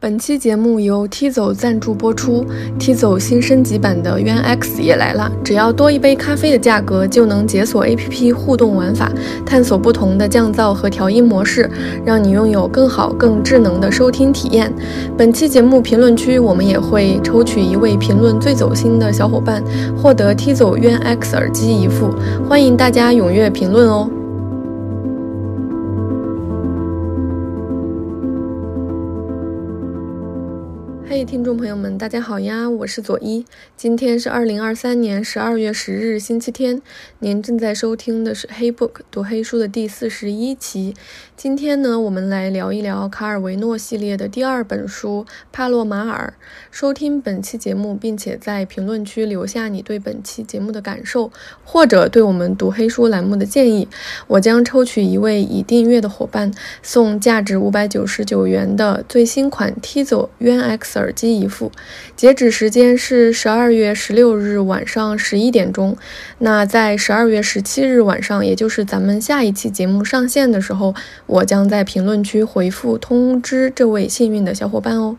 本期节目由 T 走赞助播出。T 走新升级版的渊 X 也来了，只要多一杯咖啡的价格，就能解锁 APP 互动玩法，探索不同的降噪和调音模式，让你拥有更好、更智能的收听体验。本期节目评论区，我们也会抽取一位评论最走心的小伙伴，获得 T 走渊 X 耳机一副。欢迎大家踊跃评论哦！嘿，听众朋友们，大家好呀，我是左一。今天是二零二三年十二月十日，星期天。您正在收听的是《黑 book》读黑书的第四十一期。今天呢，我们来聊一聊卡尔维诺系列的第二本书《帕洛马尔》。收听本期节目，并且在评论区留下你对本期节目的感受，或者对我们读黑书栏目的建议，我将抽取一位已订阅的伙伴，送价值五百九十九元的最新款 T 走渊 X。耳机一副，截止时间是十二月十六日晚上十一点钟。那在十二月十七日晚上，也就是咱们下一期节目上线的时候，我将在评论区回复通知这位幸运的小伙伴哦。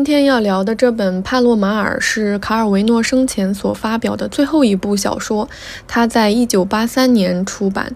今天要聊的这本《帕洛马尔》是卡尔维诺生前所发表的最后一部小说，它在一九八三年出版。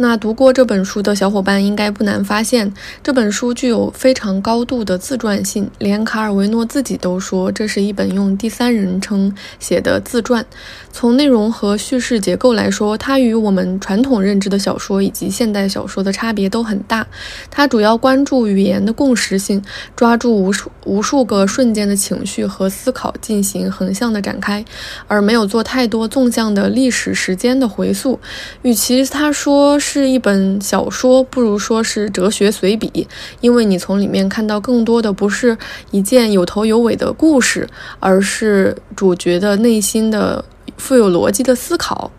那读过这本书的小伙伴应该不难发现，这本书具有非常高度的自传性，连卡尔维诺自己都说这是一本用第三人称写的自传。从内容和叙事结构来说，它与我们传统认知的小说以及现代小说的差别都很大。它主要关注语言的共识性，抓住无数无数个瞬间的情绪和思考进行横向的展开，而没有做太多纵向的历史时间的回溯。与其他说，是一本小说，不如说是哲学随笔，因为你从里面看到更多的不是一件有头有尾的故事，而是主角的内心的富有逻辑的思考。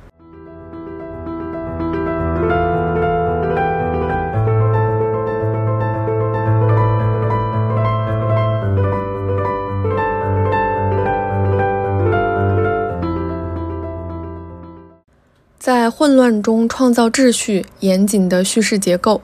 混乱中创造秩序，严谨的叙事结构。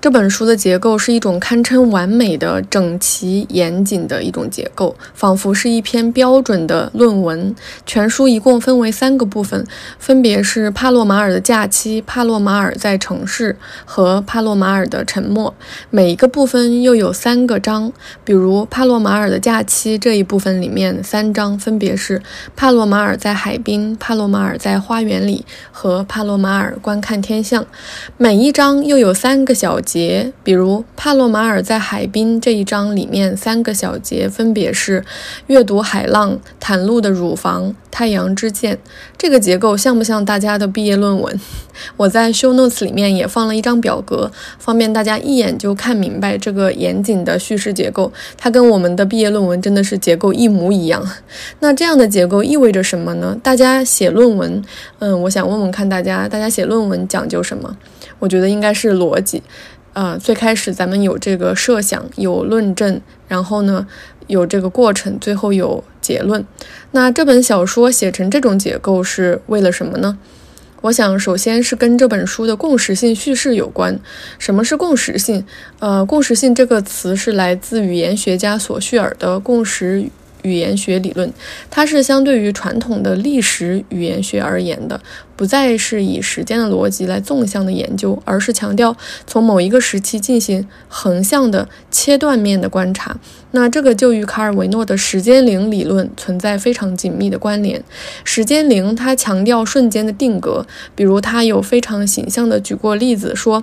这本书的结构是一种堪称完美的、整齐严谨的一种结构，仿佛是一篇标准的论文。全书一共分为三个部分，分别是帕洛马尔的假期、帕洛马尔在城市和帕洛马尔的沉默。每一个部分又有三个章，比如帕洛马尔的假期这一部分里面三章分别是帕洛马尔在海滨、帕洛马尔在花园里和帕洛马尔观看天象。每一章又有三个小。节，比如帕洛马尔在海滨这一章里面，三个小节分别是阅读海浪、袒露的乳房、太阳之剑。这个结构像不像大家的毕业论文？我在 show notes 里面也放了一张表格，方便大家一眼就看明白这个严谨的叙事结构。它跟我们的毕业论文真的是结构一模一样。那这样的结构意味着什么呢？大家写论文，嗯，我想问问看大家，大家写论文讲究什么？我觉得应该是逻辑。呃，最开始咱们有这个设想，有论证，然后呢，有这个过程，最后有结论。那这本小说写成这种结构是为了什么呢？我想，首先是跟这本书的共识性叙事有关。什么是共识性？呃，共识性这个词是来自语言学家索绪尔的共识语言学理论，它是相对于传统的历史语言学而言的。不再是以时间的逻辑来纵向的研究，而是强调从某一个时期进行横向的切断面的观察。那这个就与卡尔维诺的时间零理论存在非常紧密的关联。时间零它强调瞬间的定格，比如他有非常形象的举过例子说。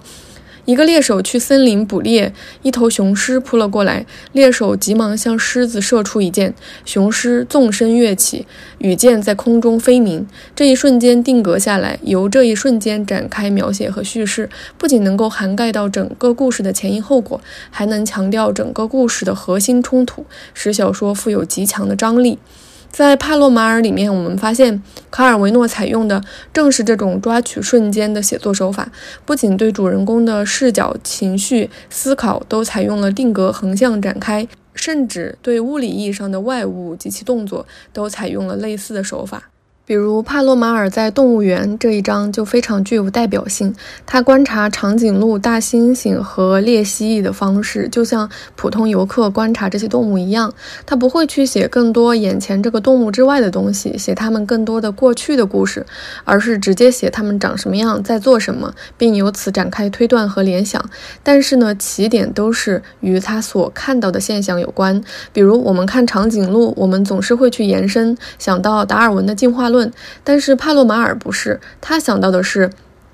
一个猎手去森林捕猎，一头雄狮扑了过来，猎手急忙向狮子射出一箭，雄狮纵身跃起，羽箭在空中飞鸣。这一瞬间定格下来，由这一瞬间展开描写和叙事，不仅能够涵盖到整个故事的前因后果，还能强调整个故事的核心冲突，使小说富有极强的张力。在帕洛马尔里面，我们发现卡尔维诺采用的正是这种抓取瞬间的写作手法，不仅对主人公的视角、情绪、思考都采用了定格横向展开，甚至对物理意义上的外物及其动作都采用了类似的手法。比如帕洛马尔在动物园这一章就非常具有代表性。他观察长颈鹿、大猩猩和猎蜥蜴的方式，就像普通游客观察这些动物一样。他不会去写更多眼前这个动物之外的东西，写他们更多的过去的故事，而是直接写他们长什么样，在做什么，并由此展开推断和联想。但是呢，起点都是与他所看到的现象有关。比如我们看长颈鹿，我们总是会去延伸，想到达尔文的进化论。论，但是帕洛马尔不是，他想到的是，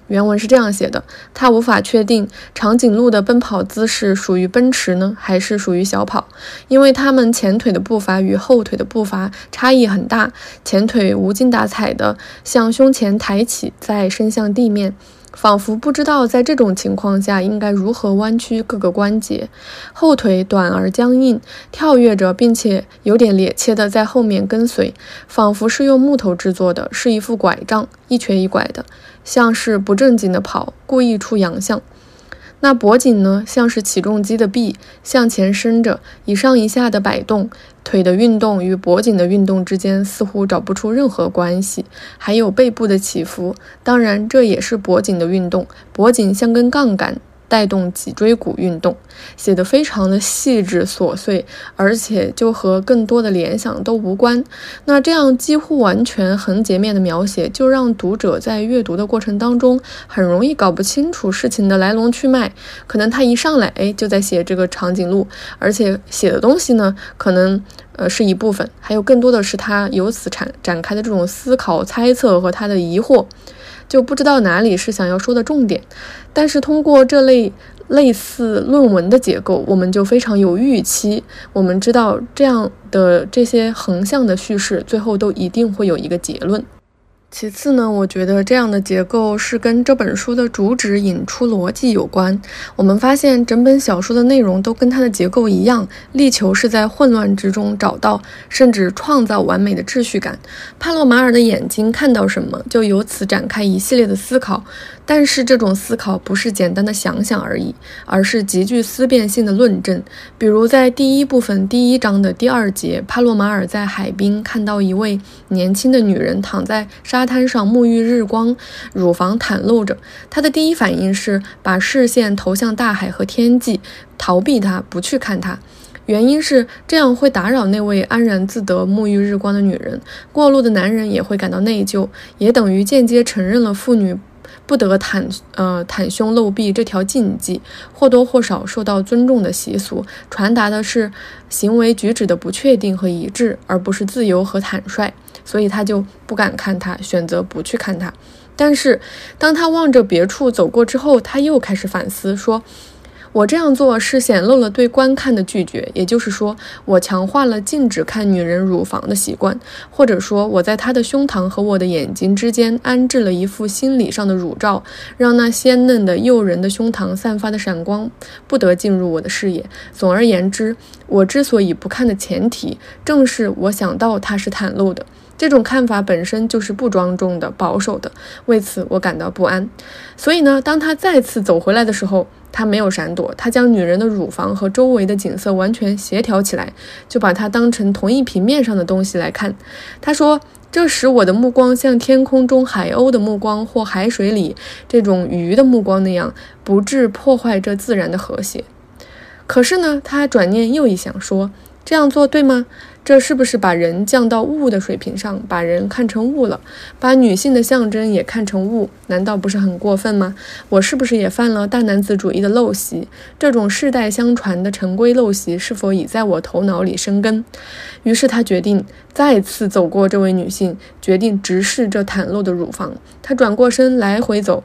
原文是这样写的：他无法确定长颈鹿的奔跑姿势属于奔驰呢，还是属于小跑，因为它们前腿的步伐与后腿的步伐差异很大，前腿无精打采的向胸前抬起，再伸向地面。仿佛不知道在这种情况下应该如何弯曲各个关节，后腿短而僵硬，跳跃着，并且有点趔趄的在后面跟随，仿佛是用木头制作的，是一副拐杖，一瘸一拐的，像是不正经的跑，故意出洋相。那脖颈呢，像是起重机的臂，向前伸着，一上一下的摆动。腿的运动与脖颈的运动之间似乎找不出任何关系。还有背部的起伏，当然这也是脖颈的运动，脖颈像根杠杆。带动脊椎骨运动，写得非常的细致琐碎，而且就和更多的联想都无关。那这样几乎完全横截面的描写，就让读者在阅读的过程当中很容易搞不清楚事情的来龙去脉。可能他一上来，哎，就在写这个长颈鹿，而且写的东西呢，可能呃是一部分，还有更多的是他由此展展开的这种思考、猜测和他的疑惑。就不知道哪里是想要说的重点，但是通过这类类似论文的结构，我们就非常有预期。我们知道这样的这些横向的叙事，最后都一定会有一个结论。其次呢，我觉得这样的结构是跟这本书的主旨引出逻辑有关。我们发现整本小说的内容都跟它的结构一样，力求是在混乱之中找到甚至创造完美的秩序感。帕洛马尔的眼睛看到什么，就由此展开一系列的思考。但是这种思考不是简单的想想而已，而是极具思辨性的论证。比如在第一部分第一章的第二节，帕洛马尔在海滨看到一位年轻的女人躺在沙滩上沐浴日光，乳房袒露着。他的第一反应是把视线投向大海和天际，逃避她，不去看她。原因是这样会打扰那位安然自得沐浴日光的女人。过路的男人也会感到内疚，也等于间接承认了妇女。不得袒呃袒胸露臂这条禁忌，或多或少受到尊重的习俗，传达的是行为举止的不确定和一致，而不是自由和坦率。所以他就不敢看他，选择不去看他。但是当他望着别处走过之后，他又开始反思说。我这样做是显露了对观看的拒绝，也就是说，我强化了禁止看女人乳房的习惯，或者说，我在她的胸膛和我的眼睛之间安置了一副心理上的乳罩，让那鲜嫩的诱人的胸膛散发的闪光不得进入我的视野。总而言之，我之所以不看的前提，正是我想到它是袒露的。这种看法本身就是不庄重的、保守的，为此我感到不安。所以呢，当他再次走回来的时候，他没有闪躲，他将女人的乳房和周围的景色完全协调起来，就把它当成同一平面上的东西来看。他说：“这使我的目光像天空中海鸥的目光或海水里这种鱼的目光那样，不致破坏这自然的和谐。”可是呢，他转念又一想，说：“这样做对吗？”这是不是把人降到物的水平上，把人看成物了，把女性的象征也看成物，难道不是很过分吗？我是不是也犯了大男子主义的陋习？这种世代相传的陈规陋习是否已在我头脑里生根？于是他决定再次走过这位女性，决定直视这袒露的乳房。他转过身来回走。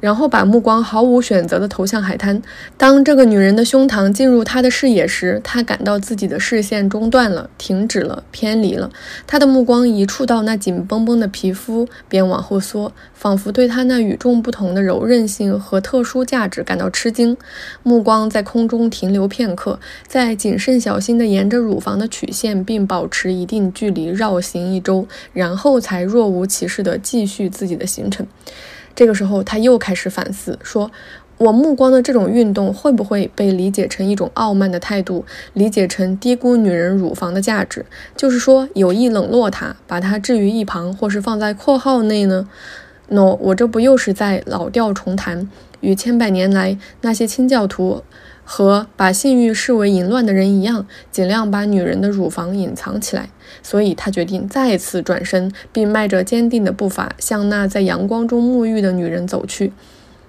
然后把目光毫无选择地投向海滩。当这个女人的胸膛进入他的视野时，他感到自己的视线中断了、停止了、偏离了。他的目光一触到那紧绷绷的皮肤，便往后缩，仿佛对他那与众不同的柔韧性和特殊价值感到吃惊。目光在空中停留片刻，再谨慎小心地沿着乳房的曲线并保持一定距离绕行一周，然后才若无其事地继续自己的行程。这个时候，他又开始反思，说：“我目光的这种运动会不会被理解成一种傲慢的态度，理解成低估女人乳房的价值，就是说有意冷落她，把她置于一旁，或是放在括号内呢？”No，我这不又是在老调重弹，与千百年来那些清教徒。和把性欲视为淫乱的人一样，尽量把女人的乳房隐藏起来。所以他决定再次转身，并迈着坚定的步伐向那在阳光中沐浴的女人走去。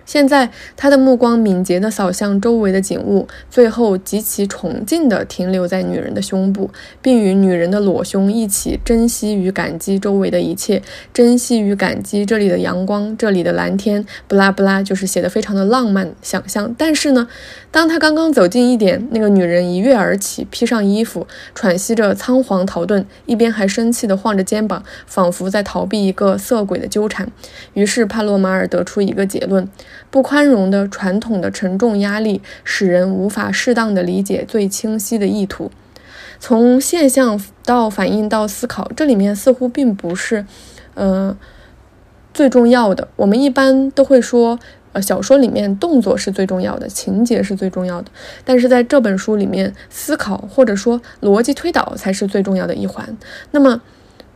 现在，他的目光敏捷地扫向周围的景物，最后极其崇敬地停留在女人的胸部，并与女人的裸胸一起珍惜与感激周围的一切，珍惜与感激这里的阳光，这里的蓝天。不拉不拉，就是写的非常的浪漫想象。但是呢，当他刚刚走近一点，那个女人一跃而起，披上衣服，喘息着仓皇逃遁，一边还生气地晃着肩膀，仿佛在逃避一个色鬼的纠缠。于是帕洛马尔得出一个结论。不宽容的传统的沉重压力，使人无法适当的理解最清晰的意图。从现象到反应到思考，这里面似乎并不是，呃，最重要的。我们一般都会说，呃，小说里面动作是最重要的，情节是最重要的。但是在这本书里面，思考或者说逻辑推导才是最重要的一环。那么。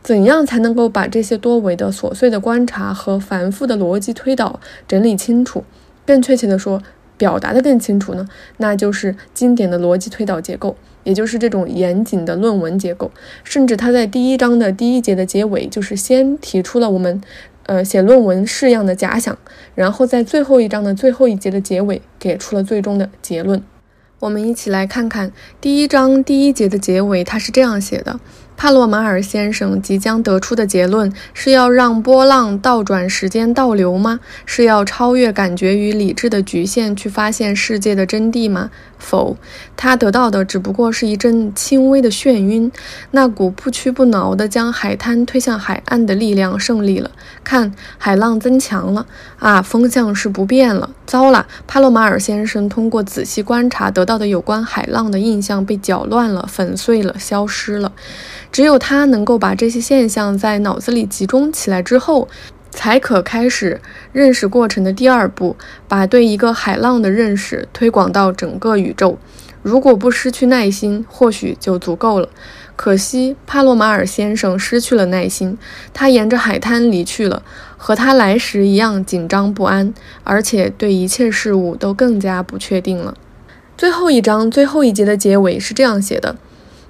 怎样才能够把这些多维的琐碎的观察和繁复的逻辑推导整理清楚？更确切的说，表达的更清楚呢？那就是经典的逻辑推导结构，也就是这种严谨的论文结构。甚至他在第一章的第一节的结尾，就是先提出了我们，呃，写论文式样的假想，然后在最后一章的最后一节的结尾，给出了最终的结论。我们一起来看看第一章第一节的结尾，它是这样写的。帕洛马尔先生即将得出的结论是要让波浪倒转时间倒流吗？是要超越感觉与理智的局限去发现世界的真谛吗？否，他得到的只不过是一阵轻微的眩晕。那股不屈不挠地将海滩推向海岸的力量胜利了。看，海浪增强了啊！风向是不变了。糟了，帕洛马尔先生通过仔细观察得到的有关海浪的印象被搅乱了、粉碎了、消失了。只有他能够把这些现象在脑子里集中起来之后，才可开始认识过程的第二步，把对一个海浪的认识推广到整个宇宙。如果不失去耐心，或许就足够了。可惜帕洛马尔先生失去了耐心，他沿着海滩离去了，和他来时一样紧张不安，而且对一切事物都更加不确定了。最后一章最后一节的结尾是这样写的。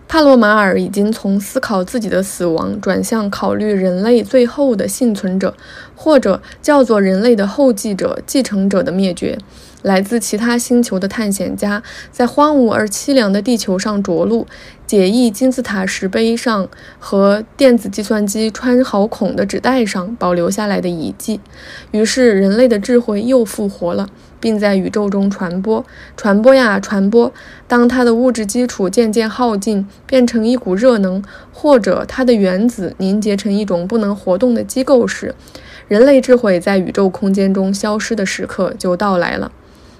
帕洛马尔已经从思考自己的死亡转向考虑人类最后的幸存者，或者叫做人类的后继者、继承者的灭绝。来自其他星球的探险家在荒芜而凄凉的地球上着陆，解译金字塔石碑上和电子计算机穿好孔的纸带上保留下来的遗迹。于是，人类的智慧又复活了。并在宇宙中传播，传播呀传播。当它的物质基础渐渐耗尽，变成一股热能，或者它的原子凝结成一种不能活动的机构时，人类智慧在宇宙空间中消失的时刻就到来了。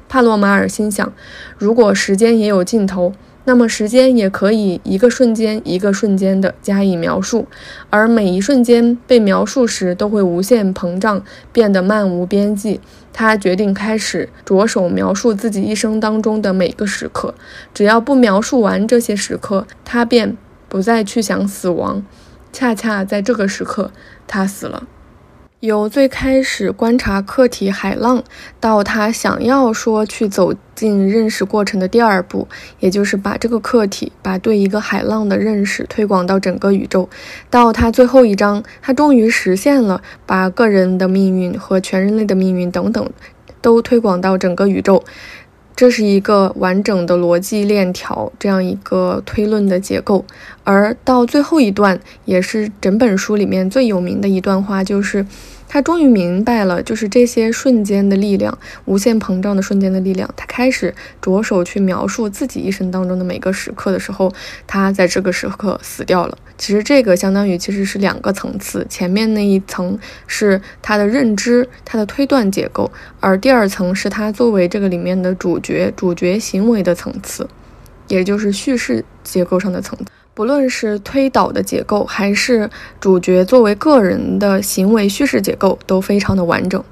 帕洛马尔心想：如果时间也有尽头。那么时间也可以一个瞬间一个瞬间的加以描述，而每一瞬间被描述时都会无限膨胀，变得漫无边际。他决定开始着手描述自己一生当中的每个时刻，只要不描述完这些时刻，他便不再去想死亡。恰恰在这个时刻，他死了。由最开始观察客体海浪，到他想要说去走进认识过程的第二步，也就是把这个客体，把对一个海浪的认识推广到整个宇宙，到他最后一章，他终于实现了把个人的命运和全人类的命运等等，都推广到整个宇宙。这是一个完整的逻辑链条，这样一个推论的结构。而到最后一段，也是整本书里面最有名的一段话，就是。他终于明白了，就是这些瞬间的力量，无限膨胀的瞬间的力量。他开始着手去描述自己一生当中的每个时刻的时候，他在这个时刻死掉了。其实这个相当于其实是两个层次，前面那一层是他的认知、他的推断结构，而第二层是他作为这个里面的主角、主角行为的层次，也就是叙事结构上的层次。不论是推导的结构，还是主角作为个人的行为叙事结构，都非常的完整。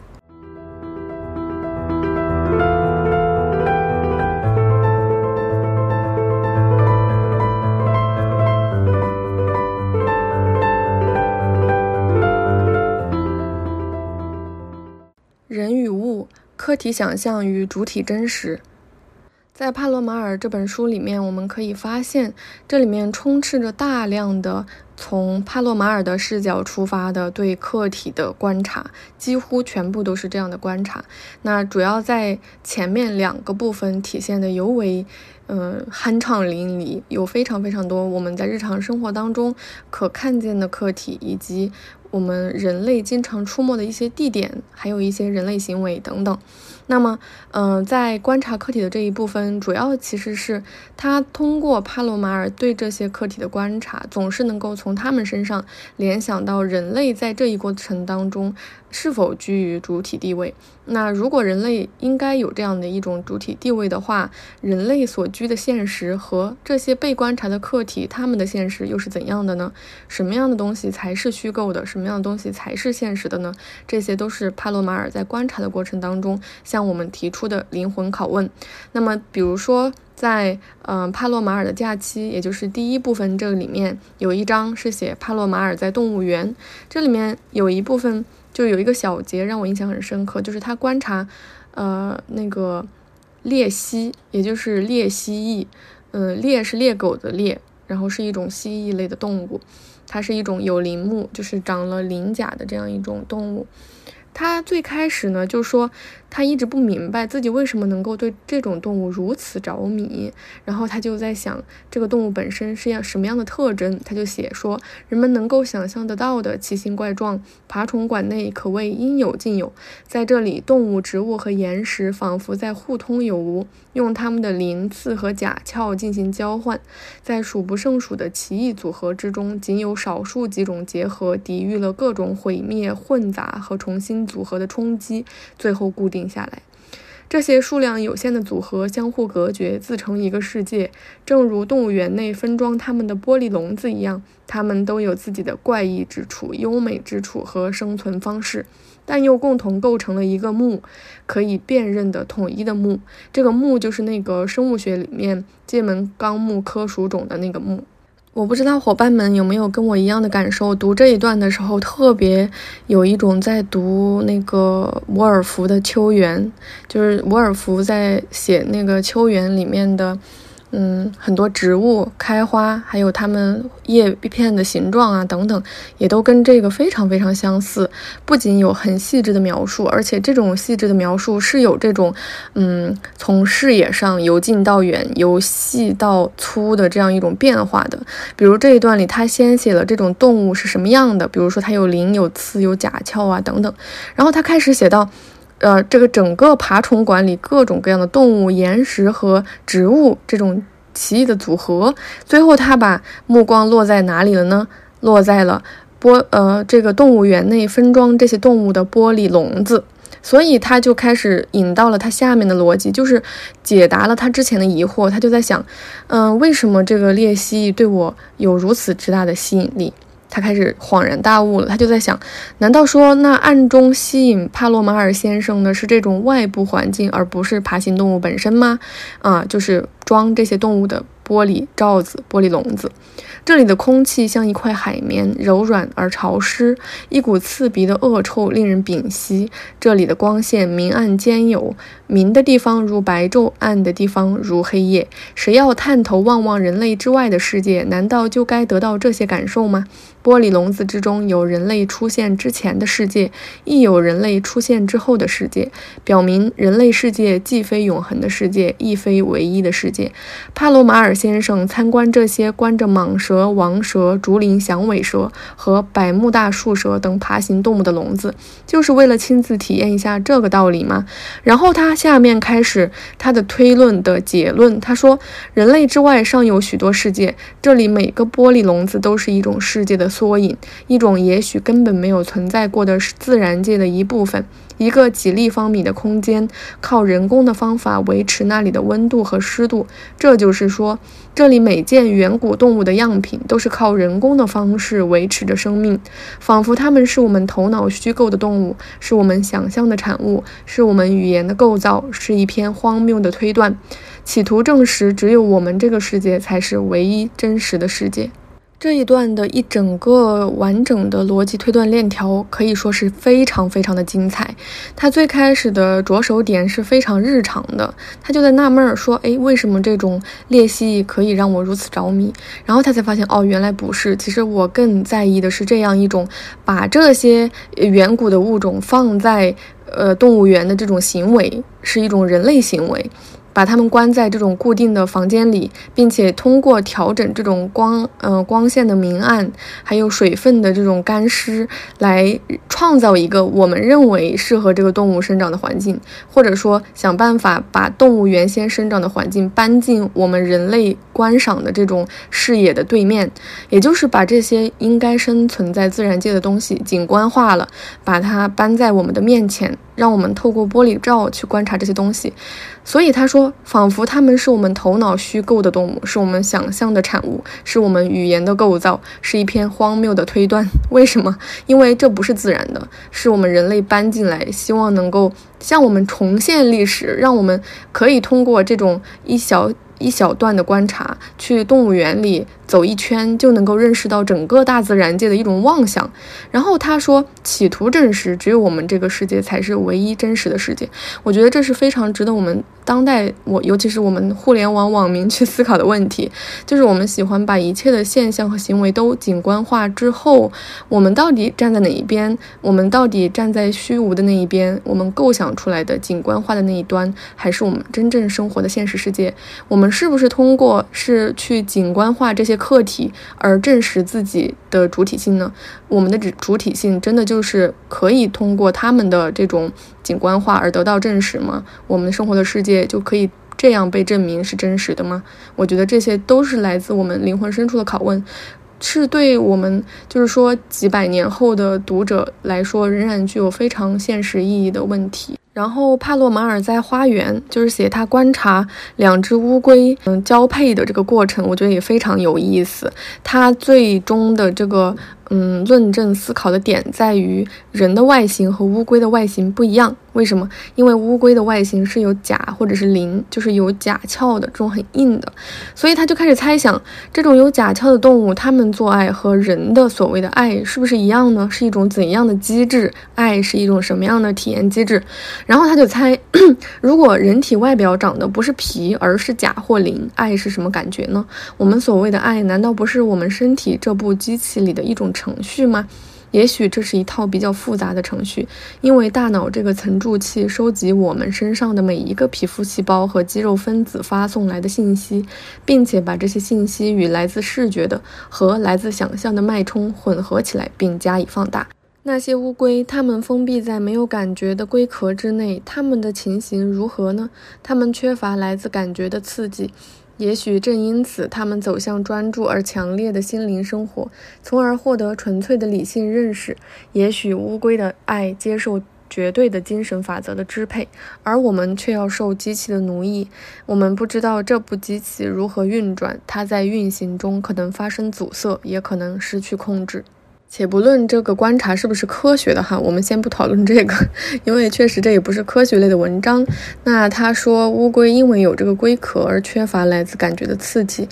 人与物，客体想象与主体真实。在帕罗马尔这本书里面，我们可以发现，这里面充斥着大量的从帕洛马尔的视角出发的对客体的观察，几乎全部都是这样的观察。那主要在前面两个部分体现的尤为，嗯，酣畅淋漓，有非常非常多我们在日常生活当中可看见的客体，以及我们人类经常出没的一些地点，还有一些人类行为等等。那么，嗯，在观察客体的这一部分，主要其实是他通过帕洛马尔对这些客体的观察，总是能够从他们身上联想到人类在这一过程当中是否居于主体地位。那如果人类应该有这样的一种主体地位的话，人类所居的现实和这些被观察的客体他们的现实又是怎样的呢？什么样的东西才是虚构的？什么样的东西才是现实的呢？这些都是帕洛马尔在观察的过程当中向我们提出的灵魂拷问。那么，比如说在嗯帕洛马尔的假期，也就是第一部分这里面有一章是写帕洛马尔在动物园，这里面有一部分。就有一个小节让我印象很深刻，就是他观察，呃，那个鬣蜥，也就是鬣蜥蜴，嗯，鬣是猎狗的鬣，然后是一种蜥蜴类的动物，它是一种有鳞目，就是长了鳞甲的这样一种动物。它最开始呢，就说他一直不明白自己为什么能够对这种动物如此着迷，然后他就在想这个动物本身是要什么样的特征，他就写说人们能够想象得到的奇形怪状，爬虫馆内可谓应有尽有，在这里动物、植物和岩石仿佛在互通有无，用它们的鳞刺和甲壳进行交换，在数不胜数的奇异组合之中，仅有少数几种结合，抵御了各种毁灭、混杂和重新。组合的冲击，最后固定下来。这些数量有限的组合相互隔绝，自成一个世界，正如动物园内分装它们的玻璃笼子一样。它们都有自己的怪异之处、优美之处和生存方式，但又共同构成了一个目，可以辨认的统一的目。这个目就是那个生物学里面界门纲目科属种的那个目。我不知道伙伴们有没有跟我一样的感受，读这一段的时候，特别有一种在读那个伍尔夫的《秋园》，就是伍尔夫在写那个《秋园》里面的。嗯，很多植物开花，还有它们叶片的形状啊，等等，也都跟这个非常非常相似。不仅有很细致的描述，而且这种细致的描述是有这种，嗯，从视野上由近到远，由细到粗的这样一种变化的。比如这一段里，他先写了这种动物是什么样的，比如说它有鳞、有刺、有甲壳啊，等等。然后他开始写到。呃，这个整个爬虫馆里各种各样的动物、岩石和植物这种奇异的组合，最后他把目光落在哪里了呢？落在了玻呃这个动物园内分装这些动物的玻璃笼子，所以他就开始引到了他下面的逻辑，就是解答了他之前的疑惑。他就在想，嗯，为什么这个鬣蜥对我有如此之大的吸引力？他开始恍然大悟了，他就在想：难道说那暗中吸引帕洛马尔先生的是这种外部环境，而不是爬行动物本身吗？啊，就是装这些动物的玻璃罩子、玻璃笼子。这里的空气像一块海绵，柔软而潮湿，一股刺鼻的恶臭令人屏息。这里的光线明暗兼有，明的地方如白昼，暗的地方如黑夜。谁要探头望望人类之外的世界，难道就该得到这些感受吗？玻璃笼子之中有人类出现之前的世界，亦有人类出现之后的世界，表明人类世界既非永恒的世界，亦非唯一的世界。帕罗马尔先生参观这些关着蟒蛇、王蛇、竹林响尾蛇和百慕大树蛇等爬行动物的笼子，就是为了亲自体验一下这个道理吗？然后他下面开始他的推论的结论，他说：人类之外尚有许多世界，这里每个玻璃笼子都是一种世界的缩影，一种也许根本没有存在过的自然界的一部分。一个几立方米的空间，靠人工的方法维持那里的温度和湿度。这就是说，这里每件远古动物的样品都是靠人工的方式维持着生命，仿佛它们是我们头脑虚构的动物，是我们想象的产物，是我们语言的构造，是一篇荒谬的推断，企图证实只有我们这个世界才是唯一真实的世界。这一段的一整个完整的逻辑推断链条可以说是非常非常的精彩。他最开始的着手点是非常日常的，他就在纳闷儿说：“哎，为什么这种裂隙可以让我如此着迷？”然后他才发现，哦，原来不是。其实我更在意的是这样一种把这些远古的物种放在呃动物园的这种行为，是一种人类行为。把它们关在这种固定的房间里，并且通过调整这种光，呃，光线的明暗，还有水分的这种干湿，来创造一个我们认为适合这个动物生长的环境，或者说想办法把动物原先生长的环境搬进我们人类观赏的这种视野的对面，也就是把这些应该生存在自然界的东西景观化了，把它搬在我们的面前。让我们透过玻璃罩去观察这些东西，所以他说，仿佛它们是我们头脑虚构的动物，是我们想象的产物，是我们语言的构造，是一篇荒谬的推断。为什么？因为这不是自然的，是我们人类搬进来，希望能够向我们重现历史，让我们可以通过这种一小一小段的观察，去动物园里。走一圈就能够认识到整个大自然界的一种妄想，然后他说，企图证实只有我们这个世界才是唯一真实的世界。我觉得这是非常值得我们当代我，尤其是我们互联网网民去思考的问题。就是我们喜欢把一切的现象和行为都景观化之后，我们到底站在哪一边？我们到底站在虚无的那一边？我们构想出来的景观化的那一端，还是我们真正生活的现实世界？我们是不是通过是去景观化这些？客体而证实自己的主体性呢？我们的主主体性真的就是可以通过他们的这种景观化而得到证实吗？我们生活的世界就可以这样被证明是真实的吗？我觉得这些都是来自我们灵魂深处的拷问，是对我们就是说几百年后的读者来说仍然具有非常现实意义的问题。然后帕洛马尔在花园，就是写他观察两只乌龟嗯交配的这个过程，我觉得也非常有意思。他最终的这个。嗯，论证思考的点在于人的外形和乌龟的外形不一样。为什么？因为乌龟的外形是有甲或者是鳞，就是有甲壳的这种很硬的，所以他就开始猜想，这种有甲壳的动物，它们做爱和人的所谓的爱是不是一样呢？是一种怎样的机制？爱是一种什么样的体验机制？然后他就猜，如果人体外表长得不是皮，而是甲或鳞，爱是什么感觉呢？我们所谓的爱，难道不是我们身体这部机器里的一种？程序吗？也许这是一套比较复杂的程序，因为大脑这个层柱器收集我们身上的每一个皮肤细胞和肌肉分子发送来的信息，并且把这些信息与来自视觉的和来自想象的脉冲混合起来，并加以放大。那些乌龟，它们封闭在没有感觉的龟壳之内，它们的情形如何呢？它们缺乏来自感觉的刺激。也许正因此，它们走向专注而强烈的心灵生活，从而获得纯粹的理性认识。也许乌龟的爱接受绝对的精神法则的支配，而我们却要受机器的奴役。我们不知道这部机器如何运转，它在运行中可能发生阻塞，也可能失去控制。且不论这个观察是不是科学的哈，我们先不讨论这个，因为确实这也不是科学类的文章。那他说乌龟因为有这个龟壳而缺乏来自感觉的刺激，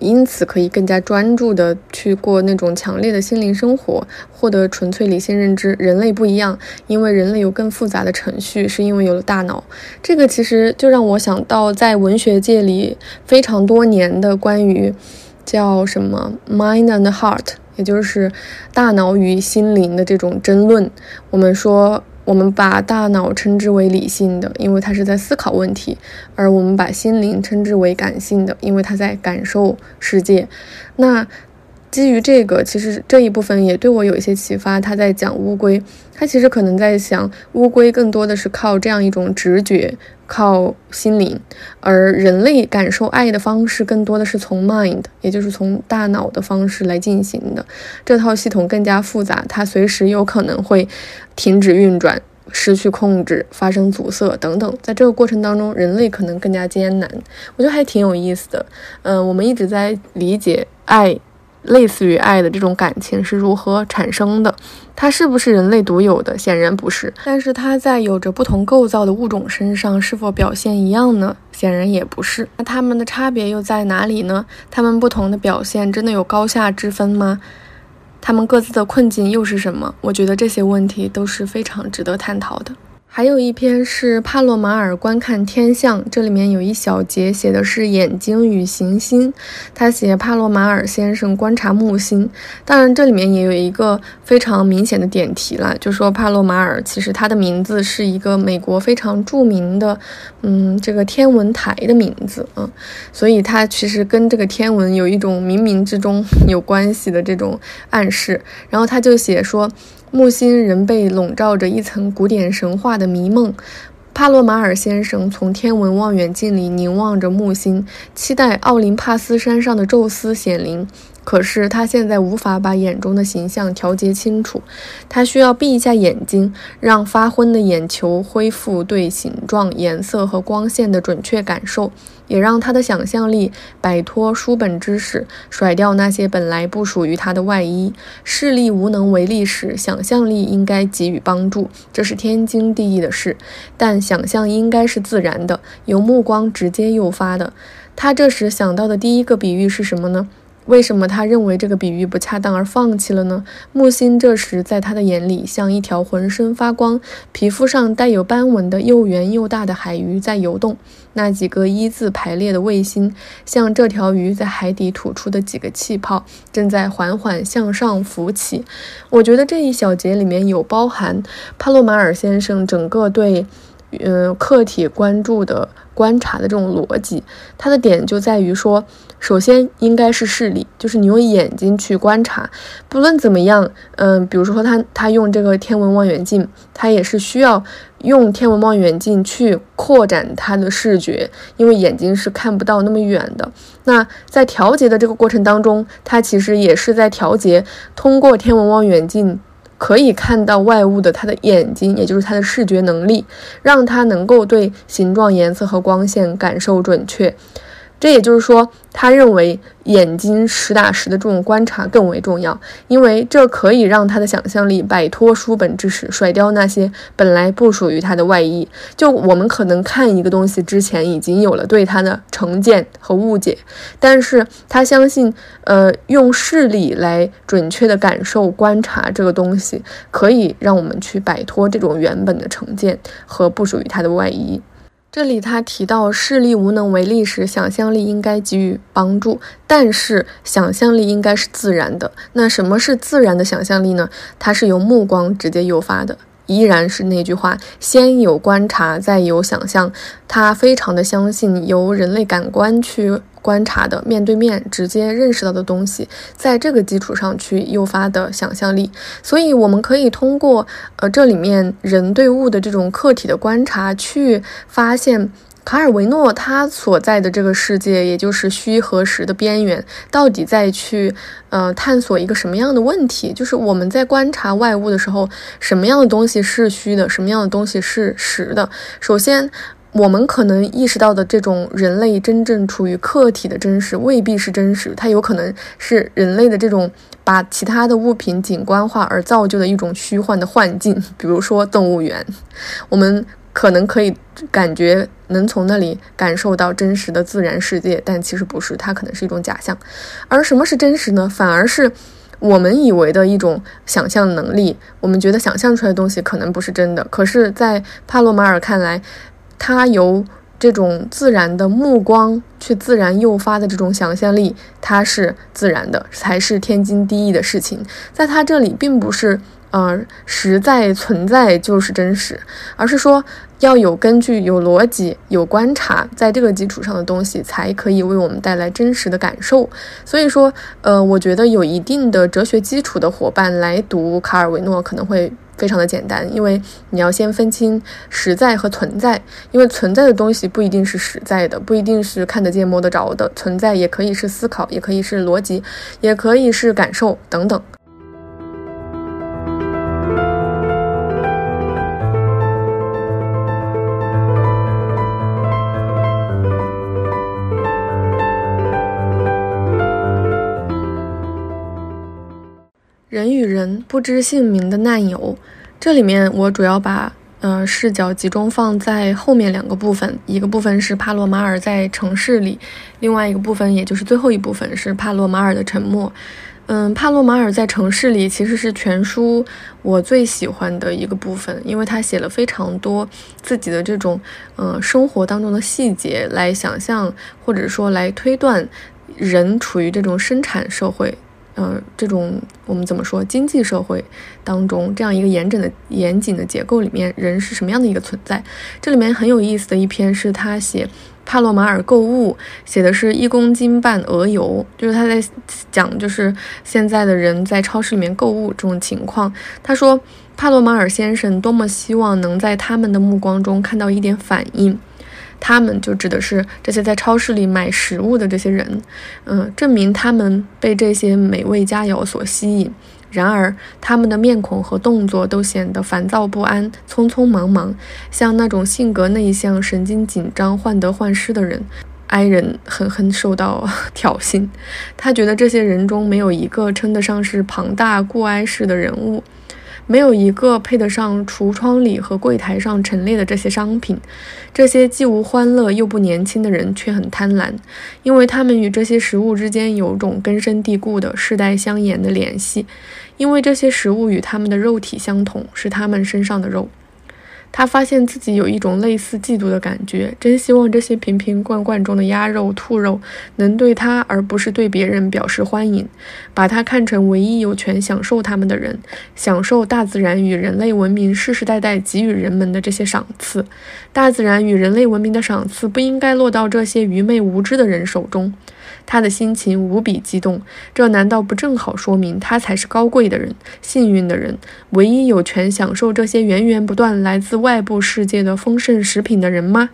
因此可以更加专注的去过那种强烈的心灵生活，获得纯粹理性认知。人类不一样，因为人类有更复杂的程序，是因为有了大脑。这个其实就让我想到在文学界里非常多年的关于叫什么 mind and heart。也就是大脑与心灵的这种争论。我们说，我们把大脑称之为理性的，因为它是在思考问题；而我们把心灵称之为感性的，因为它在感受世界。那基于这个，其实这一部分也对我有一些启发。他在讲乌龟，他其实可能在想，乌龟更多的是靠这样一种直觉，靠心灵，而人类感受爱的方式更多的是从 mind，也就是从大脑的方式来进行的。这套系统更加复杂，它随时有可能会停止运转、失去控制、发生阻塞等等。在这个过程当中，人类可能更加艰难。我觉得还挺有意思的。嗯，我们一直在理解爱。类似于爱的这种感情是如何产生的？它是不是人类独有的？显然不是。但是它在有着不同构造的物种身上是否表现一样呢？显然也不是。那它们的差别又在哪里呢？它们不同的表现真的有高下之分吗？它们各自的困境又是什么？我觉得这些问题都是非常值得探讨的。还有一篇是帕洛马尔观看天象，这里面有一小节写的是眼睛与行星。他写帕洛马尔先生观察木星，当然这里面也有一个非常明显的点题了，就说帕洛马尔其实他的名字是一个美国非常著名的，嗯，这个天文台的名字啊，所以他其实跟这个天文有一种冥冥之中有关系的这种暗示。然后他就写说。木星仍被笼罩着一层古典神话的迷梦。帕洛马尔先生从天文望远镜里凝望着木星，期待奥林帕斯山上的宙斯显灵。可是他现在无法把眼中的形象调节清楚，他需要闭一下眼睛，让发昏的眼球恢复对形状、颜色和光线的准确感受，也让他的想象力摆脱书本知识，甩掉那些本来不属于他的外衣。视力无能为力时，想象力应该给予帮助，这是天经地义的事。但想象应该是自然的，由目光直接诱发的。他这时想到的第一个比喻是什么呢？为什么他认为这个比喻不恰当而放弃了呢？木星这时在他的眼里像一条浑身发光、皮肤上带有斑纹的又圆又大的海鱼在游动。那几个一字排列的卫星，像这条鱼在海底吐出的几个气泡，正在缓缓向上浮起。我觉得这一小节里面有包含帕洛马尔先生整个对，嗯，客体关注的。观察的这种逻辑，它的点就在于说，首先应该是视力，就是你用眼睛去观察。不论怎么样，嗯，比如说他他用这个天文望远镜，他也是需要用天文望远镜去扩展他的视觉，因为眼睛是看不到那么远的。那在调节的这个过程当中，他其实也是在调节通过天文望远镜。可以看到外物的他的眼睛，也就是他的视觉能力，让他能够对形状、颜色和光线感受准确。这也就是说，他认为眼睛实打实的这种观察更为重要，因为这可以让他的想象力摆脱书本知识，甩掉那些本来不属于他的外衣。就我们可能看一个东西之前已经有了对它的成见和误解，但是他相信，呃，用视力来准确的感受、观察这个东西，可以让我们去摆脱这种原本的成见和不属于他的外衣。这里他提到视力无能为力时，想象力应该给予帮助，但是想象力应该是自然的。那什么是自然的想象力呢？它是由目光直接诱发的。依然是那句话，先有观察，再有想象。他非常的相信由人类感官去观察的、面对面直接认识到的东西，在这个基础上去诱发的想象力。所以，我们可以通过呃这里面人对物的这种客体的观察，去发现。卡尔维诺他所在的这个世界，也就是虚和实的边缘，到底在去呃探索一个什么样的问题？就是我们在观察外物的时候，什么样的东西是虚的，什么样的东西是实的？首先，我们可能意识到的这种人类真正处于客体的真实，未必是真实，它有可能是人类的这种把其他的物品景观化而造就的一种虚幻的幻境，比如说动物园，我们。可能可以感觉能从那里感受到真实的自然世界，但其实不是，它可能是一种假象。而什么是真实呢？反而是我们以为的一种想象能力。我们觉得想象出来的东西可能不是真的，可是，在帕洛马尔看来，他由这种自然的目光去自然诱发的这种想象力，它是自然的，才是天经地义的事情。在他这里，并不是。嗯，实在存在就是真实，而是说要有根据、有逻辑、有观察，在这个基础上的东西才可以为我们带来真实的感受。所以说，呃，我觉得有一定的哲学基础的伙伴来读卡尔维诺可能会非常的简单，因为你要先分清实在和存在，因为存在的东西不一定是实在的，不一定是看得见摸得着的，存在也可以是思考，也可以是逻辑，也可以是感受等等。不知姓名的难友，这里面我主要把呃视角集中放在后面两个部分，一个部分是帕洛马尔在城市里，另外一个部分也就是最后一部分是帕洛马尔的沉默。嗯，帕洛马尔在城市里其实是全书我最喜欢的一个部分，因为他写了非常多自己的这种嗯生活当中的细节来想象或者说来推断人处于这种生产社会。呃，这种我们怎么说？经济社会当中这样一个严整的、严谨的结构里面，人是什么样的一个存在？这里面很有意思的一篇是他写帕洛马尔购物，写的是一公斤半鹅油，就是他在讲，就是现在的人在超市里面购物这种情况。他说，帕洛马尔先生多么希望能在他们的目光中看到一点反应。他们就指的是这些在超市里买食物的这些人，嗯，证明他们被这些美味佳肴所吸引。然而，他们的面孔和动作都显得烦躁不安、匆匆忙忙，像那种性格内向、神经紧张、患得患失的人。哀人狠狠受到挑衅，他觉得这些人中没有一个称得上是庞大固哀式的人物。没有一个配得上橱窗里和柜台上陈列的这些商品。这些既无欢乐又不年轻的人却很贪婪，因为他们与这些食物之间有种根深蒂固的世代相沿的联系，因为这些食物与他们的肉体相同，是他们身上的肉。他发现自己有一种类似嫉妒的感觉，真希望这些瓶瓶罐罐中的鸭肉、兔肉能对他而不是对别人表示欢迎，把他看成唯一有权享受他们的人，享受大自然与人类文明世世代代给予人们的这些赏赐。大自然与人类文明的赏赐不应该落到这些愚昧无知的人手中。他的心情无比激动，这难道不正好说明他才是高贵的人、幸运的人，唯一有权享受这些源源不断来自外部世界的丰盛食品的人吗？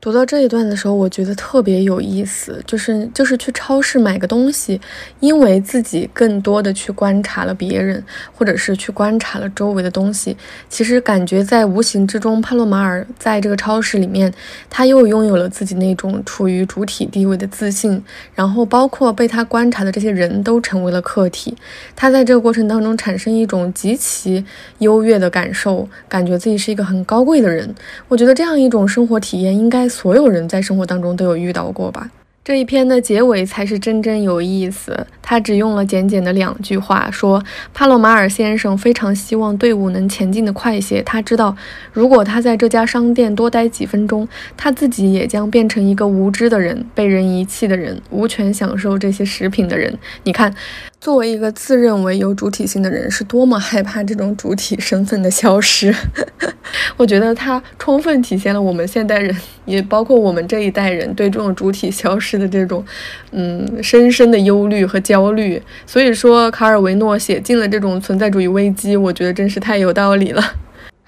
读到这一段的时候，我觉得特别有意思，就是就是去超市买个东西，因为自己更多的去观察了别人，或者是去观察了周围的东西，其实感觉在无形之中，帕洛马尔在这个超市里面，他又拥有了自己那种处于主体地位的自信，然后包括被他观察的这些人都成为了客体，他在这个过程当中产生一种极其优越的感受，感觉自己是一个很高贵的人。我觉得这样一种生活体验应该。所有人在生活当中都有遇到过吧？这一篇的结尾才是真正有意思。他只用了简简的两句话，说帕洛马尔先生非常希望队伍能前进的快些。他知道，如果他在这家商店多待几分钟，他自己也将变成一个无知的人，被人遗弃的人，无权享受这些食品的人。你看。作为一个自认为有主体性的人，是多么害怕这种主体身份的消失。我觉得它充分体现了我们现代人，也包括我们这一代人对这种主体消失的这种，嗯，深深的忧虑和焦虑。所以说，卡尔维诺写尽了这种存在主义危机，我觉得真是太有道理了。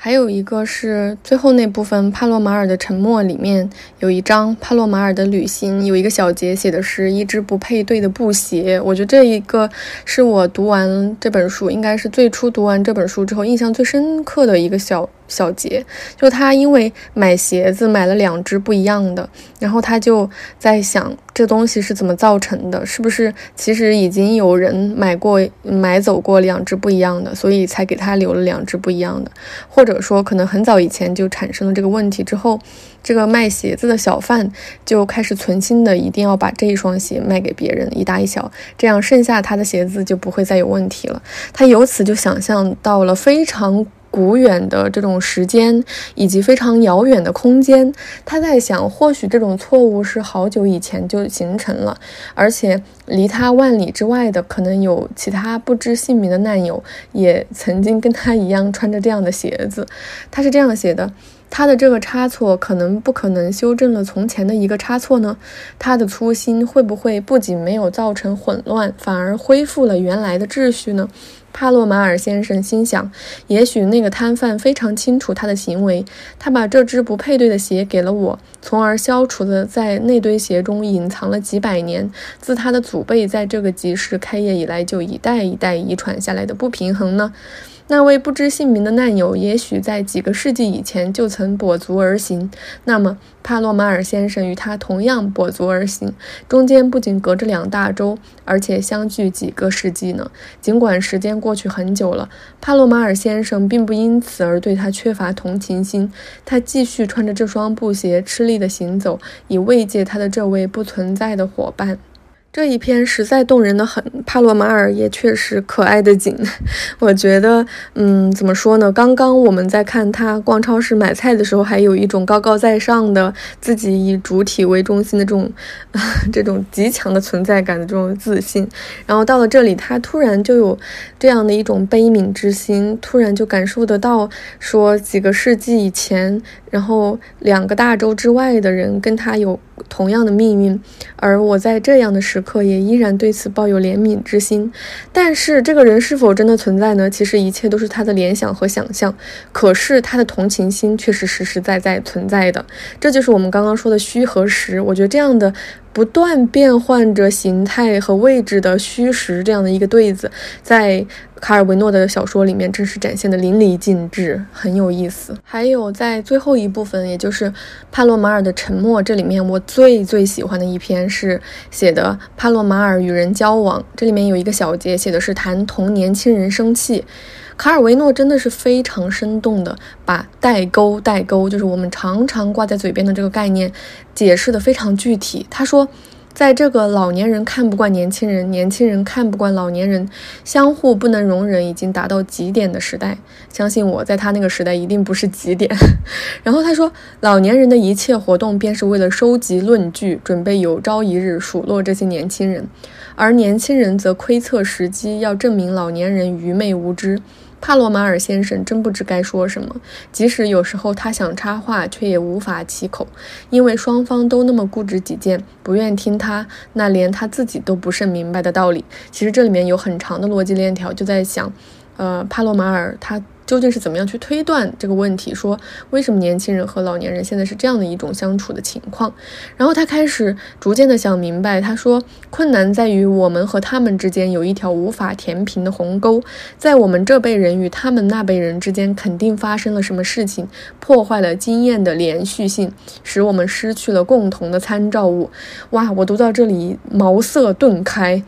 还有一个是最后那部分，帕洛马尔的沉默里面有一张帕洛马尔的旅行，有一个小节写的是一只不配对的布鞋。我觉得这一个是我读完这本书，应该是最初读完这本书之后印象最深刻的一个小。小杰，就他因为买鞋子买了两只不一样的，然后他就在想这东西是怎么造成的，是不是其实已经有人买过买走过两只不一样的，所以才给他留了两只不一样的，或者说可能很早以前就产生了这个问题之后，这个卖鞋子的小贩就开始存心的一定要把这一双鞋卖给别人一大一小，这样剩下他的鞋子就不会再有问题了。他由此就想象到了非常。古远的这种时间，以及非常遥远的空间。他在想，或许这种错误是好久以前就形成了，而且离他万里之外的，可能有其他不知姓名的难友，也曾经跟他一样穿着这样的鞋子。他是这样写的。他的这个差错可能不可能修正了从前的一个差错呢？他的粗心会不会不仅没有造成混乱，反而恢复了原来的秩序呢？帕洛马尔先生心想，也许那个摊贩非常清楚他的行为，他把这只不配对的鞋给了我，从而消除了在那堆鞋中隐藏了几百年，自他的祖辈在这个集市开业以来就一代一代遗传下来的不平衡呢？那位不知姓名的难友，也许在几个世纪以前就曾跛足而行。那么，帕洛马尔先生与他同样跛足而行，中间不仅隔着两大洲，而且相距几个世纪呢。尽管时间过去很久了，帕洛马尔先生并不因此而对他缺乏同情心。他继续穿着这双布鞋，吃力地行走，以慰藉他的这位不存在的伙伴。这一篇实在动人的很，帕洛马尔也确实可爱的紧。我觉得，嗯，怎么说呢？刚刚我们在看他逛超市买菜的时候，还有一种高高在上的自己以主体为中心的这种，这种极强的存在感的这种自信。然后到了这里，他突然就有这样的一种悲悯之心，突然就感受得到，说几个世纪以前，然后两个大洲之外的人跟他有。同样的命运，而我在这样的时刻也依然对此抱有怜悯之心。但是，这个人是否真的存在呢？其实一切都是他的联想和想象。可是，他的同情心却是实实在在存在的。这就是我们刚刚说的虚和实。我觉得这样的。不断变换着形态和位置的虚实，这样的一个对子，在卡尔维诺的小说里面真是展现的淋漓尽致，很有意思。还有在最后一部分，也就是帕洛马尔的沉默，这里面我最最喜欢的一篇是写的帕洛马尔与人交往，这里面有一个小节写的是谈同年轻人生气。卡尔维诺真的是非常生动的把代沟，代沟就是我们常常挂在嘴边的这个概念，解释的非常具体。他说，在这个老年人看不惯年轻人，年轻人看不惯老年人，相互不能容忍，已经达到极点的时代。相信我在他那个时代一定不是极点。然后他说，老年人的一切活动便是为了收集论据，准备有朝一日数落这些年轻人，而年轻人则窥测时机，要证明老年人愚昧无知。帕洛马尔先生真不知该说什么，即使有时候他想插话，却也无法启口，因为双方都那么固执己见，不愿听他那连他自己都不甚明白的道理。其实这里面有很长的逻辑链条，就在想，呃，帕洛马尔他。究竟是怎么样去推断这个问题？说为什么年轻人和老年人现在是这样的一种相处的情况？然后他开始逐渐的想明白。他说，困难在于我们和他们之间有一条无法填平的鸿沟，在我们这辈人与他们那辈人之间，肯定发生了什么事情，破坏了经验的连续性，使我们失去了共同的参照物。哇，我读到这里茅塞顿开。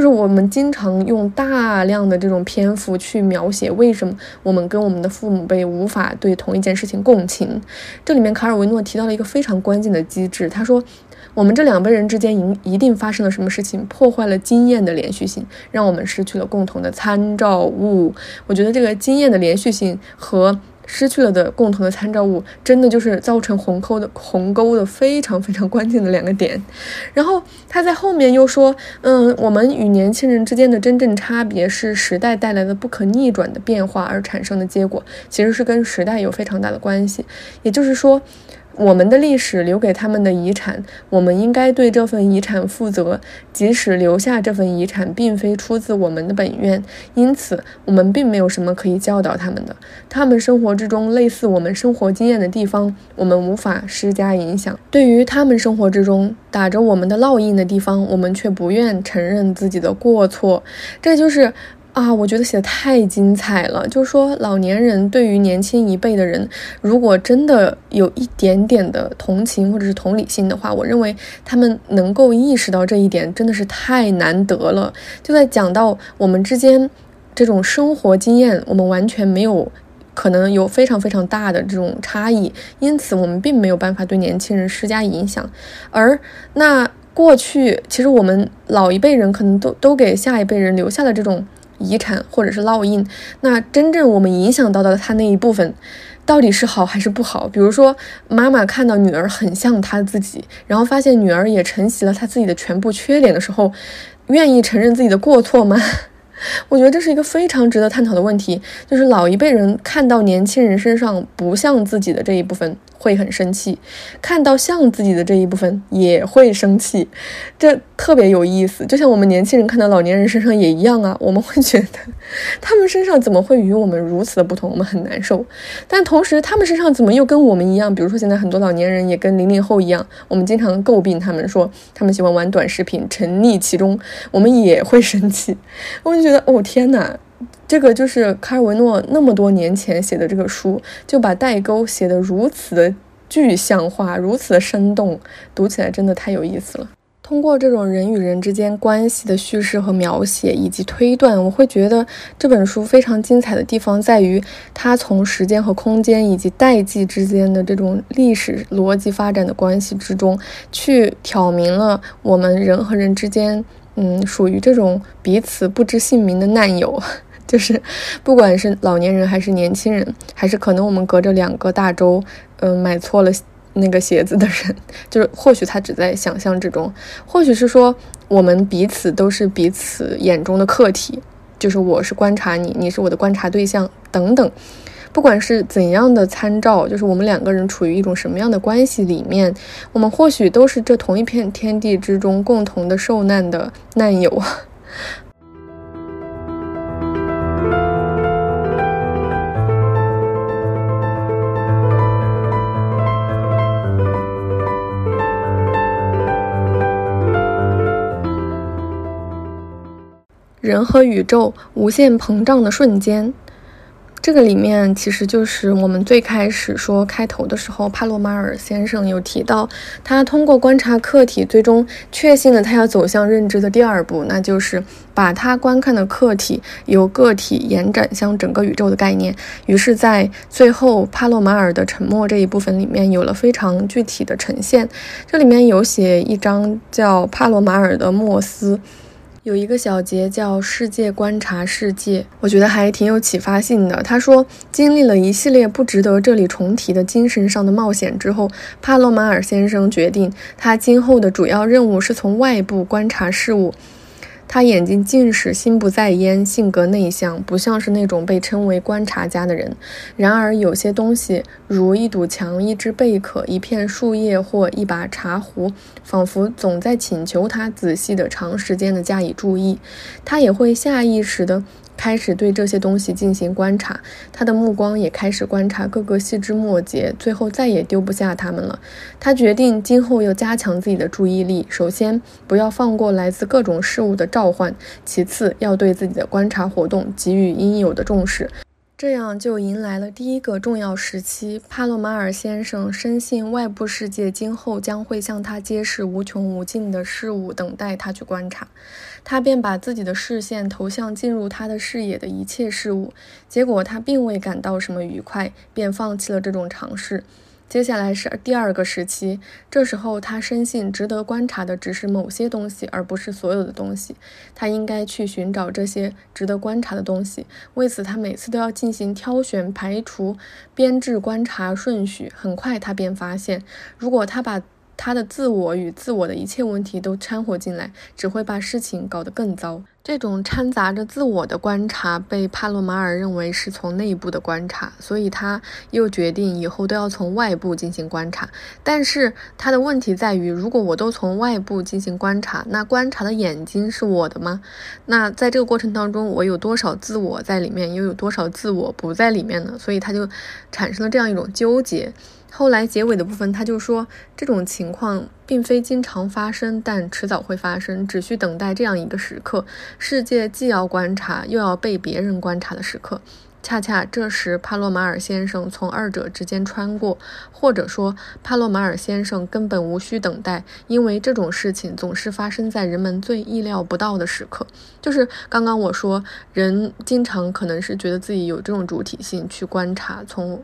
就是我们经常用大量的这种篇幅去描写为什么我们跟我们的父母辈无法对同一件事情共情。这里面卡尔维诺提到了一个非常关键的机制，他说我们这两辈人之间一一定发生了什么事情，破坏了经验的连续性，让我们失去了共同的参照物。我觉得这个经验的连续性和。失去了的共同的参照物，真的就是造成鸿沟的鸿沟的非常非常关键的两个点。然后他在后面又说，嗯，我们与年轻人之间的真正差别是时代带来的不可逆转的变化而产生的结果，其实是跟时代有非常大的关系。也就是说。我们的历史留给他们的遗产，我们应该对这份遗产负责，即使留下这份遗产并非出自我们的本愿，因此我们并没有什么可以教导他们的。他们生活之中类似我们生活经验的地方，我们无法施加影响；对于他们生活之中打着我们的烙印的地方，我们却不愿承认自己的过错。这就是。啊，我觉得写的太精彩了。就是说，老年人对于年轻一辈的人，如果真的有一点点的同情或者是同理心的话，我认为他们能够意识到这一点，真的是太难得了。就在讲到我们之间这种生活经验，我们完全没有可能有非常非常大的这种差异，因此我们并没有办法对年轻人施加影响。而那过去，其实我们老一辈人可能都都给下一辈人留下了这种。遗产或者是烙印。那真正我们影响到的他那一部分，到底是好还是不好？比如说，妈妈看到女儿很像她自己，然后发现女儿也承袭了她自己的全部缺点的时候，愿意承认自己的过错吗？我觉得这是一个非常值得探讨的问题，就是老一辈人看到年轻人身上不像自己的这一部分。会很生气，看到像自己的这一部分也会生气，这特别有意思。就像我们年轻人看到老年人身上也一样啊，我们会觉得他们身上怎么会与我们如此的不同，我们很难受。但同时，他们身上怎么又跟我们一样？比如说，现在很多老年人也跟零零后一样，我们经常诟病他们说他们喜欢玩短视频，沉溺其中，我们也会生气。我就觉得，哦天哪！这个就是卡尔维诺那么多年前写的这个书，就把代沟写得如此的具象化，如此的生动，读起来真的太有意思了。通过这种人与人之间关系的叙事和描写以及推断，我会觉得这本书非常精彩的地方在于，它从时间和空间以及代际之间的这种历史逻辑发展的关系之中，去挑明了我们人和人之间，嗯，属于这种彼此不知姓名的难友。就是，不管是老年人还是年轻人，还是可能我们隔着两个大洲，嗯，买错了那个鞋子的人，就是或许他只在想象之中，或许是说我们彼此都是彼此眼中的客体，就是我是观察你，你是我的观察对象等等。不管是怎样的参照，就是我们两个人处于一种什么样的关系里面，我们或许都是这同一片天地之中共同的受难的难友。人和宇宙无限膨胀的瞬间，这个里面其实就是我们最开始说开头的时候，帕洛马尔先生有提到，他通过观察客体，最终确信了他要走向认知的第二步，那就是把他观看的客体由个体延展向整个宇宙的概念。于是，在最后帕洛马尔的沉默这一部分里面，有了非常具体的呈现。这里面有写一张叫帕洛马尔的莫斯。有一个小节叫“世界观察世界”，我觉得还挺有启发性的。他说，经历了一系列不值得这里重提的精神上的冒险之后，帕洛马尔先生决定，他今后的主要任务是从外部观察事物。他眼睛近视，心不在焉，性格内向，不像是那种被称为观察家的人。然而，有些东西，如一堵墙、一只贝壳、一片树叶或一把茶壶，仿佛总在请求他仔细的、长时间的加以注意。他也会下意识的。开始对这些东西进行观察，他的目光也开始观察各个细枝末节，最后再也丢不下他们了。他决定今后要加强自己的注意力，首先不要放过来自各种事物的召唤，其次要对自己的观察活动给予应有的重视。这样就迎来了第一个重要时期。帕洛马尔先生深信外部世界今后将会向他揭示无穷无尽的事物，等待他去观察。他便把自己的视线投向进入他的视野的一切事物。结果他并未感到什么愉快，便放弃了这种尝试。接下来是第二个时期，这时候他深信值得观察的只是某些东西，而不是所有的东西。他应该去寻找这些值得观察的东西。为此，他每次都要进行挑选、排除、编制观察顺序。很快，他便发现，如果他把他的自我与自我的一切问题都掺和进来，只会把事情搞得更糟。这种掺杂着自我的观察被帕洛马尔认为是从内部的观察，所以他又决定以后都要从外部进行观察。但是他的问题在于，如果我都从外部进行观察，那观察的眼睛是我的吗？那在这个过程当中，我有多少自我在里面，又有多少自我不在里面呢？所以他就产生了这样一种纠结。后来结尾的部分，他就说这种情况并非经常发生，但迟早会发生，只需等待这样一个时刻：世界既要观察，又要被别人观察的时刻。恰恰这时，帕洛马尔先生从二者之间穿过，或者说，帕洛马尔先生根本无需等待，因为这种事情总是发生在人们最意料不到的时刻。就是刚刚我说，人经常可能是觉得自己有这种主体性去观察，从，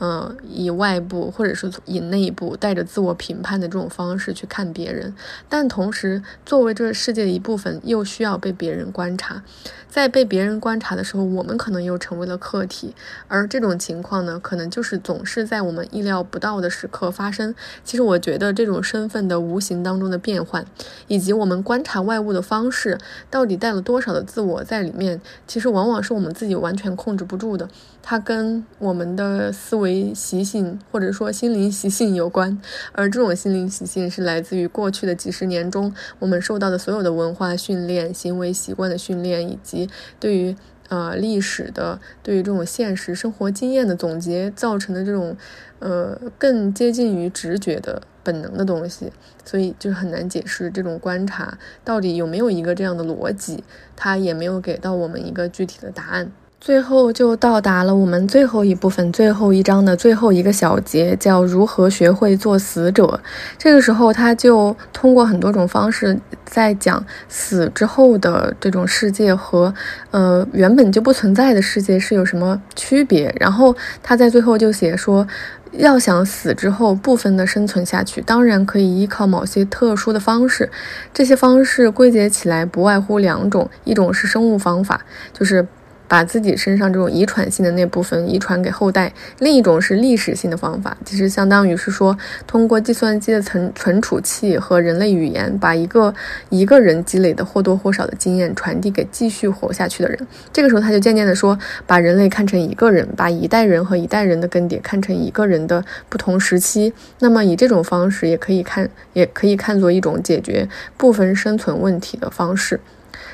嗯，以外部或者是以内部带着自我评判的这种方式去看别人，但同时作为这个世界的一部分，又需要被别人观察。在被别人观察的时候，我们可能又成为了客体，而这种情况呢，可能就是总是在我们意料不到的时刻发生。其实，我觉得这种身份的无形当中的变换，以及我们观察外物的方式，到底带了多少的自我在里面，其实往往是我们自己完全控制不住的。它跟我们的思维习性或者说心灵习性有关，而这种心灵习性是来自于过去的几十年中我们受到的所有的文化训练、行为习惯的训练以及。对于呃历史的，对于这种现实生活经验的总结造成的这种，呃更接近于直觉的本能的东西，所以就很难解释这种观察到底有没有一个这样的逻辑，它也没有给到我们一个具体的答案。最后就到达了我们最后一部分最后一章的最后一个小节，叫如何学会做死者。这个时候，他就通过很多种方式在讲死之后的这种世界和呃原本就不存在的世界是有什么区别。然后他在最后就写说，要想死之后部分的生存下去，当然可以依靠某些特殊的方式。这些方式归结起来不外乎两种，一种是生物方法，就是。把自己身上这种遗传性的那部分遗传给后代，另一种是历史性的方法，其实相当于是说，通过计算机的存存储器和人类语言，把一个一个人积累的或多或少的经验传递给继续活下去的人。这个时候，他就渐渐的说，把人类看成一个人，把一代人和一代人的更迭看成一个人的不同时期。那么，以这种方式也可以看，也可以看作一种解决部分生存问题的方式。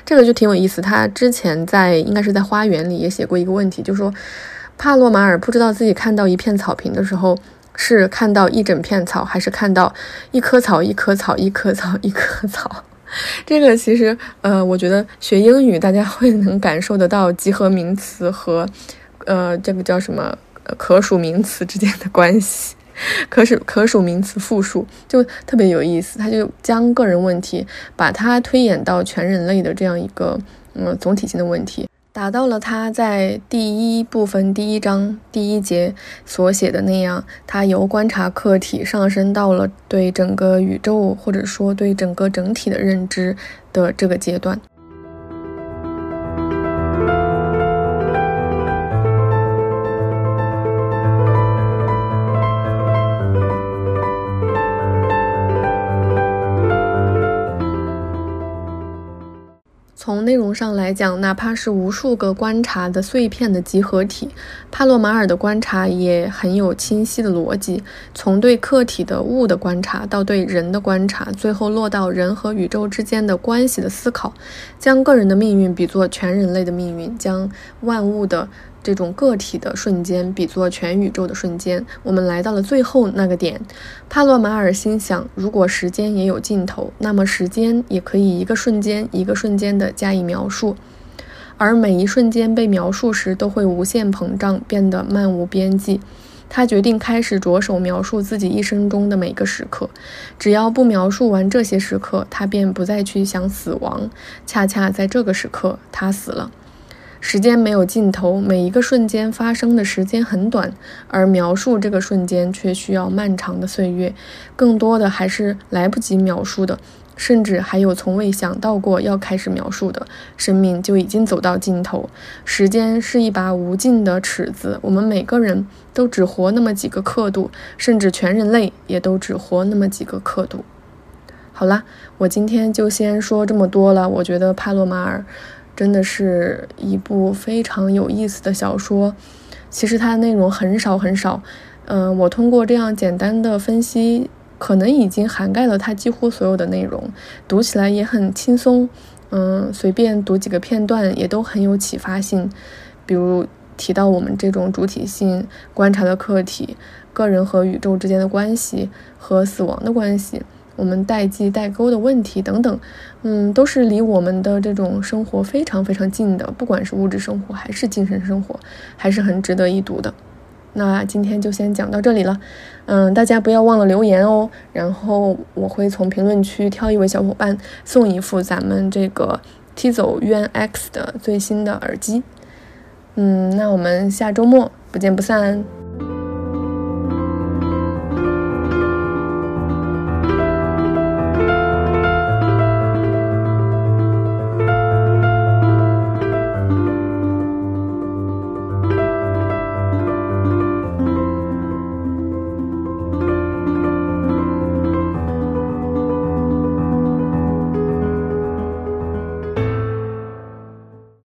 这个就挺有意思。他之前在应该是在花园里也写过一个问题，就说帕洛马尔不知道自己看到一片草坪的时候是看到一整片草，还是看到一棵草、一棵草、一棵草、一棵草。这个其实，呃，我觉得学英语大家会能感受得到集合名词和呃这个叫什么可数名词之间的关系。可数可数名词复数就特别有意思，他就将个人问题把它推演到全人类的这样一个嗯总体性的问题，达到了他在第一部分第一章第一节所写的那样，他由观察客体上升到了对整个宇宙或者说对整个整体的认知的这个阶段。从上来讲，哪怕是无数个观察的碎片的集合体，帕洛马尔的观察也很有清晰的逻辑。从对客体的物的观察，到对人的观察，最后落到人和宇宙之间的关系的思考，将个人的命运比作全人类的命运，将万物的。这种个体的瞬间比作全宇宙的瞬间，我们来到了最后那个点。帕洛马尔心想：如果时间也有尽头，那么时间也可以一个瞬间一个瞬间的加以描述，而每一瞬间被描述时都会无限膨胀，变得漫无边际。他决定开始着手描述自己一生中的每个时刻。只要不描述完这些时刻，他便不再去想死亡。恰恰在这个时刻，他死了。时间没有尽头，每一个瞬间发生的时间很短，而描述这个瞬间却需要漫长的岁月。更多的还是来不及描述的，甚至还有从未想到过要开始描述的生命就已经走到尽头。时间是一把无尽的尺子，我们每个人都只活那么几个刻度，甚至全人类也都只活那么几个刻度。好啦，我今天就先说这么多了。我觉得帕洛马尔。真的是一部非常有意思的小说，其实它的内容很少很少，嗯，我通过这样简单的分析，可能已经涵盖了它几乎所有的内容，读起来也很轻松，嗯，随便读几个片段也都很有启发性，比如提到我们这种主体性观察的客体，个人和宇宙之间的关系和死亡的关系。我们代际代沟的问题等等，嗯，都是离我们的这种生活非常非常近的，不管是物质生活还是精神生活，还是很值得一读的。那今天就先讲到这里了，嗯，大家不要忘了留言哦，然后我会从评论区挑一位小伙伴送一副咱们这个 T 走 UN X 的最新的耳机。嗯，那我们下周末不见不散。